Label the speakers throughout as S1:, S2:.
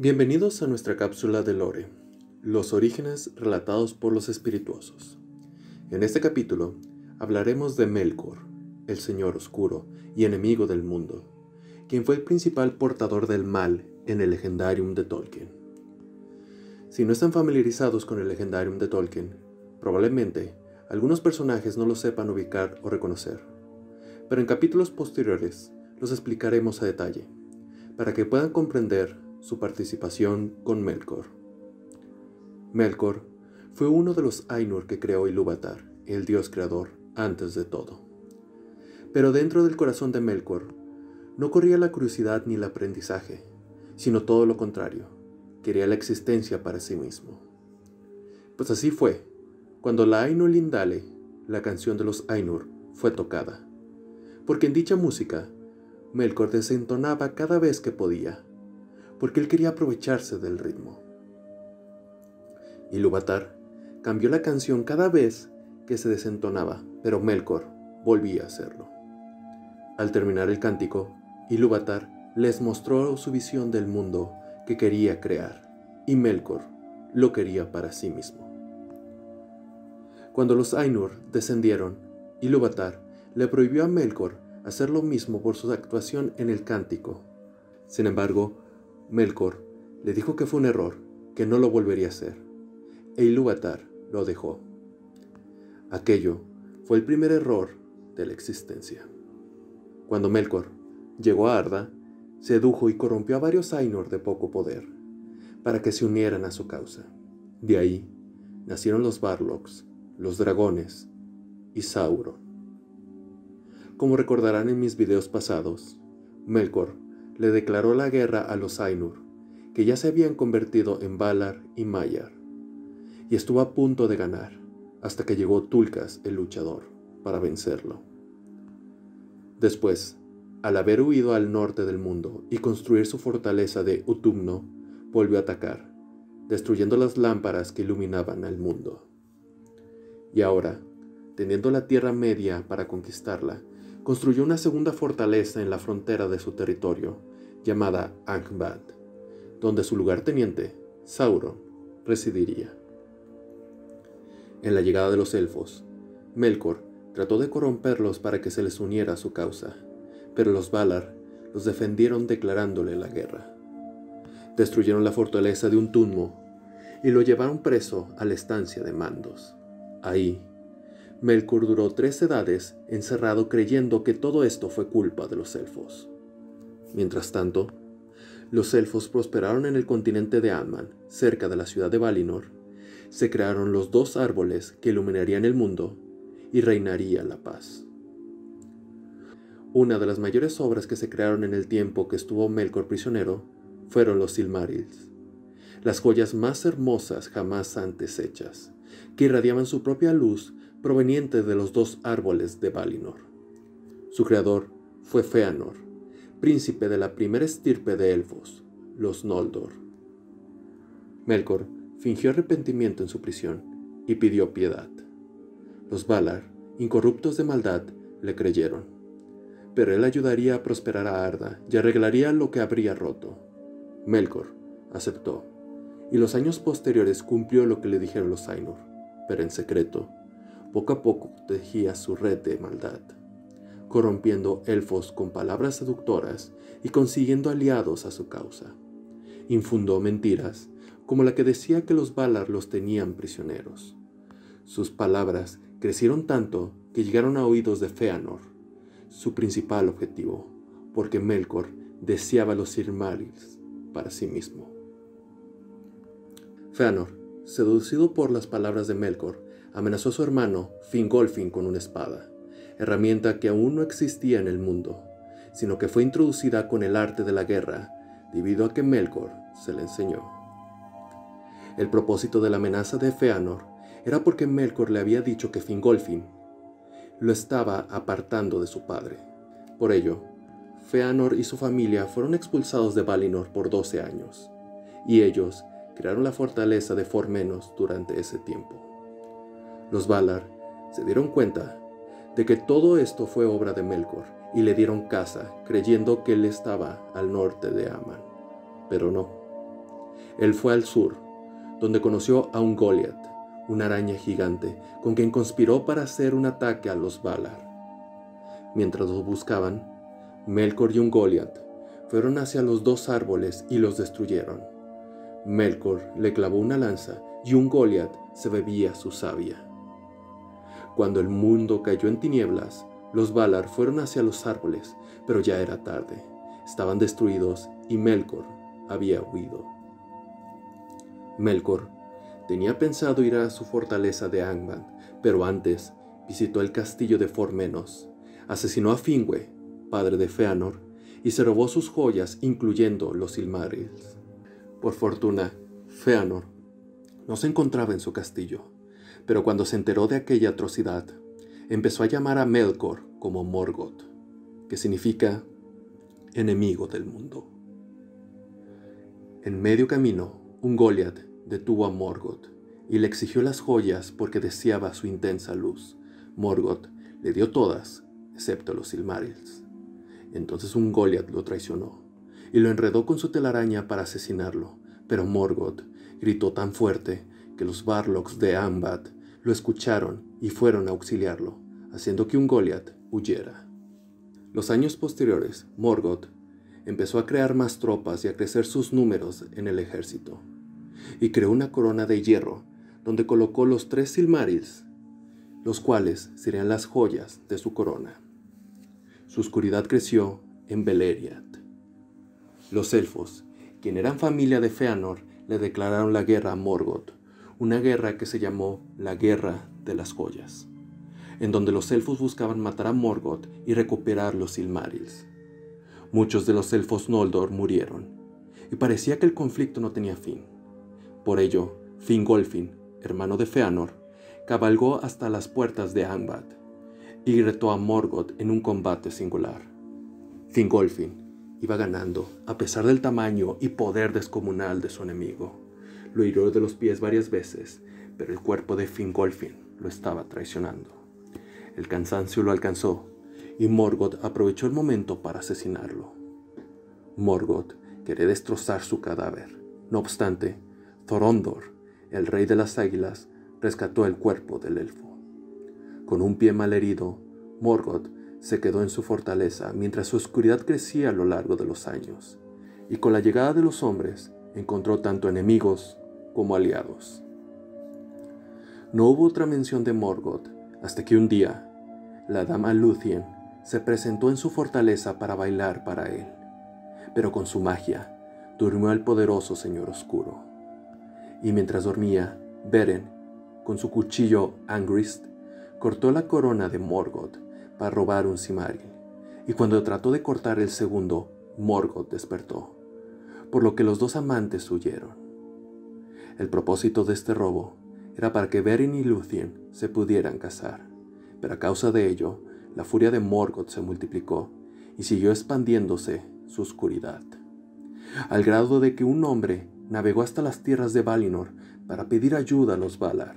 S1: Bienvenidos a nuestra cápsula de Lore, los orígenes relatados por los espirituosos. En este capítulo hablaremos de Melkor, el Señor Oscuro y enemigo del mundo, quien fue el principal portador del mal en el legendarium de Tolkien. Si no están familiarizados con el legendarium de Tolkien, probablemente algunos personajes no lo sepan ubicar o reconocer, pero en capítulos posteriores los explicaremos a detalle, para que puedan comprender su participación con Melkor. Melkor fue uno de los Ainur que creó Ilúvatar, el dios creador, antes de todo. Pero dentro del corazón de Melkor no corría la curiosidad ni el aprendizaje, sino todo lo contrario, quería la existencia para sí mismo. Pues así fue, cuando la Ainur Lindale, la canción de los Ainur, fue tocada, porque en dicha música Melkor desentonaba cada vez que podía, porque él quería aprovecharse del ritmo. Ilúvatar cambió la canción cada vez que se desentonaba, pero Melkor volvía a hacerlo. Al terminar el cántico, Ilúvatar les mostró su visión del mundo que quería crear, y Melkor lo quería para sí mismo. Cuando los Ainur descendieron, Ilúvatar le prohibió a Melkor hacer lo mismo por su actuación en el cántico. Sin embargo, Melkor le dijo que fue un error, que no lo volvería a hacer, e Ilúvatar lo dejó. Aquello fue el primer error de la existencia. Cuando Melkor llegó a Arda, sedujo y corrompió a varios Ainur de poco poder, para que se unieran a su causa. De ahí nacieron los Barlocks, los dragones y Sauron. Como recordarán en mis videos pasados, Melkor le declaró la guerra a los Ainur, que ya se habían convertido en Valar y Maiar, y estuvo a punto de ganar, hasta que llegó Tulkas el luchador, para vencerlo. Después, al haber huido al norte del mundo y construir su fortaleza de Utumno, volvió a atacar, destruyendo las lámparas que iluminaban al mundo. Y ahora, teniendo la Tierra Media para conquistarla, construyó una segunda fortaleza en la frontera de su territorio, llamada Angband, donde su lugarteniente, Sauron, residiría. En la llegada de los elfos, Melkor trató de corromperlos para que se les uniera a su causa, pero los Valar los defendieron declarándole la guerra. Destruyeron la fortaleza de un Tunmo y lo llevaron preso a la estancia de Mandos. Ahí, Melkor duró tres edades encerrado creyendo que todo esto fue culpa de los elfos. Mientras tanto, los elfos prosperaron en el continente de Anman, cerca de la ciudad de Valinor. Se crearon los dos árboles que iluminarían el mundo y reinaría la paz. Una de las mayores obras que se crearon en el tiempo que estuvo Melkor prisionero fueron los Silmarils, las joyas más hermosas jamás antes hechas, que irradiaban su propia luz proveniente de los dos árboles de Valinor. Su creador fue Feanor, príncipe de la primera estirpe de elfos, los Noldor. Melkor fingió arrepentimiento en su prisión y pidió piedad. Los Valar, incorruptos de maldad, le creyeron, pero él ayudaría a prosperar a Arda y arreglaría lo que habría roto. Melkor aceptó, y los años posteriores cumplió lo que le dijeron los Ainur, pero en secreto, poco a poco tejía su red de maldad corrompiendo elfos con palabras seductoras y consiguiendo aliados a su causa. Infundó mentiras, como la que decía que los Valar los tenían prisioneros. Sus palabras crecieron tanto que llegaron a oídos de Feanor, su principal objetivo, porque Melkor deseaba los Silmarils para sí mismo. Feanor, seducido por las palabras de Melkor, amenazó a su hermano Fingolfin con una espada herramienta que aún no existía en el mundo, sino que fue introducida con el arte de la guerra debido a que Melkor se le enseñó. El propósito de la amenaza de Feanor era porque Melkor le había dicho que Fingolfin lo estaba apartando de su padre. Por ello, Feanor y su familia fueron expulsados de Valinor por 12 años, y ellos crearon la fortaleza de Formenos durante ese tiempo. Los Valar se dieron cuenta de que todo esto fue obra de Melkor y le dieron caza, creyendo que él estaba al norte de Aman. Pero no. Él fue al sur, donde conoció a un Goliath, una araña gigante, con quien conspiró para hacer un ataque a los Valar. Mientras los buscaban, Melkor y un Goliath fueron hacia los dos árboles y los destruyeron. Melkor le clavó una lanza y un Goliath se bebía su savia. Cuando el mundo cayó en tinieblas, los Valar fueron hacia los árboles, pero ya era tarde. Estaban destruidos y Melkor había huido. Melkor tenía pensado ir a su fortaleza de Angband, pero antes visitó el castillo de Formenos, asesinó a Finwë, padre de Feanor, y se robó sus joyas, incluyendo los Silmarils. Por fortuna, Feanor no se encontraba en su castillo, pero cuando se enteró de aquella atrocidad, empezó a llamar a Melkor como Morgoth, que significa enemigo del mundo. En medio camino, un Goliath detuvo a Morgoth y le exigió las joyas porque deseaba su intensa luz. Morgoth le dio todas, excepto los Silmarils. Entonces un Goliath lo traicionó y lo enredó con su telaraña para asesinarlo, pero Morgoth gritó tan fuerte que los Barlocks de Ambat lo escucharon y fueron a auxiliarlo, haciendo que un Goliath huyera. Los años posteriores, Morgoth empezó a crear más tropas y a crecer sus números en el ejército, y creó una corona de hierro donde colocó los tres Silmarils, los cuales serían las joyas de su corona. Su oscuridad creció en Beleriand. Los elfos, quien eran familia de Feanor, le declararon la guerra a Morgoth, una guerra que se llamó la Guerra de las Joyas, en donde los elfos buscaban matar a Morgoth y recuperar los Silmarils. Muchos de los elfos Noldor murieron, y parecía que el conflicto no tenía fin. Por ello, Fingolfin, hermano de Feanor, cabalgó hasta las puertas de Angband y retó a Morgoth en un combate singular. Fingolfin iba ganando a pesar del tamaño y poder descomunal de su enemigo. Lo hirió de los pies varias veces, pero el cuerpo de Fingolfin lo estaba traicionando. El cansancio lo alcanzó y Morgoth aprovechó el momento para asesinarlo. Morgoth quería destrozar su cadáver. No obstante, Thorondor, el rey de las águilas, rescató el cuerpo del elfo. Con un pie malherido, Morgoth se quedó en su fortaleza mientras su oscuridad crecía a lo largo de los años, y con la llegada de los hombres encontró tanto enemigos como aliados. No hubo otra mención de Morgoth hasta que un día la dama Luthien se presentó en su fortaleza para bailar para él, pero con su magia durmió el poderoso Señor Oscuro. Y mientras dormía, Beren, con su cuchillo Angrist, cortó la corona de Morgoth para robar un Simaril, y cuando trató de cortar el segundo, Morgoth despertó, por lo que los dos amantes huyeron. El propósito de este robo era para que Beren y Luthien se pudieran casar, pero a causa de ello, la furia de Morgoth se multiplicó y siguió expandiéndose su oscuridad, al grado de que un hombre navegó hasta las tierras de Valinor para pedir ayuda a los Valar,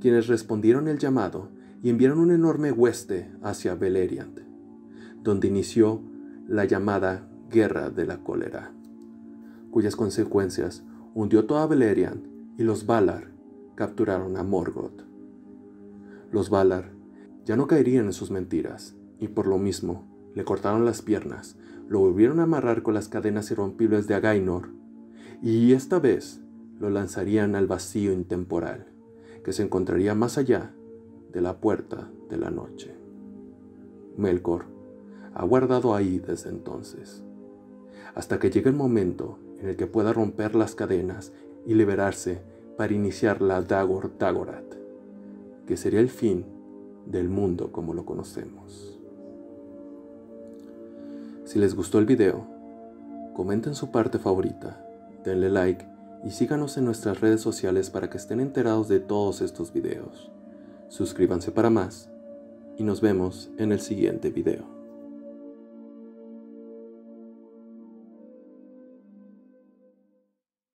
S1: quienes respondieron el llamado y enviaron un enorme hueste hacia Beleriand, donde inició la llamada Guerra de la Cólera, cuyas consecuencias hundió toda Beleriand y los Valar capturaron a Morgoth. Los Valar ya no caerían en sus mentiras, y por lo mismo le cortaron las piernas, lo volvieron a amarrar con las cadenas irrompibles de Againor, y esta vez lo lanzarían al vacío intemporal, que se encontraría más allá de la puerta de la noche. Melkor ha guardado ahí desde entonces, hasta que llegue el momento en el que pueda romper las cadenas y liberarse para iniciar la Dagor Dagorath, que sería el fin del mundo como lo conocemos. Si les gustó el video, comenten su parte favorita, denle like y síganos en nuestras redes sociales para que estén enterados de todos estos videos. Suscríbanse para más y nos vemos en el siguiente video.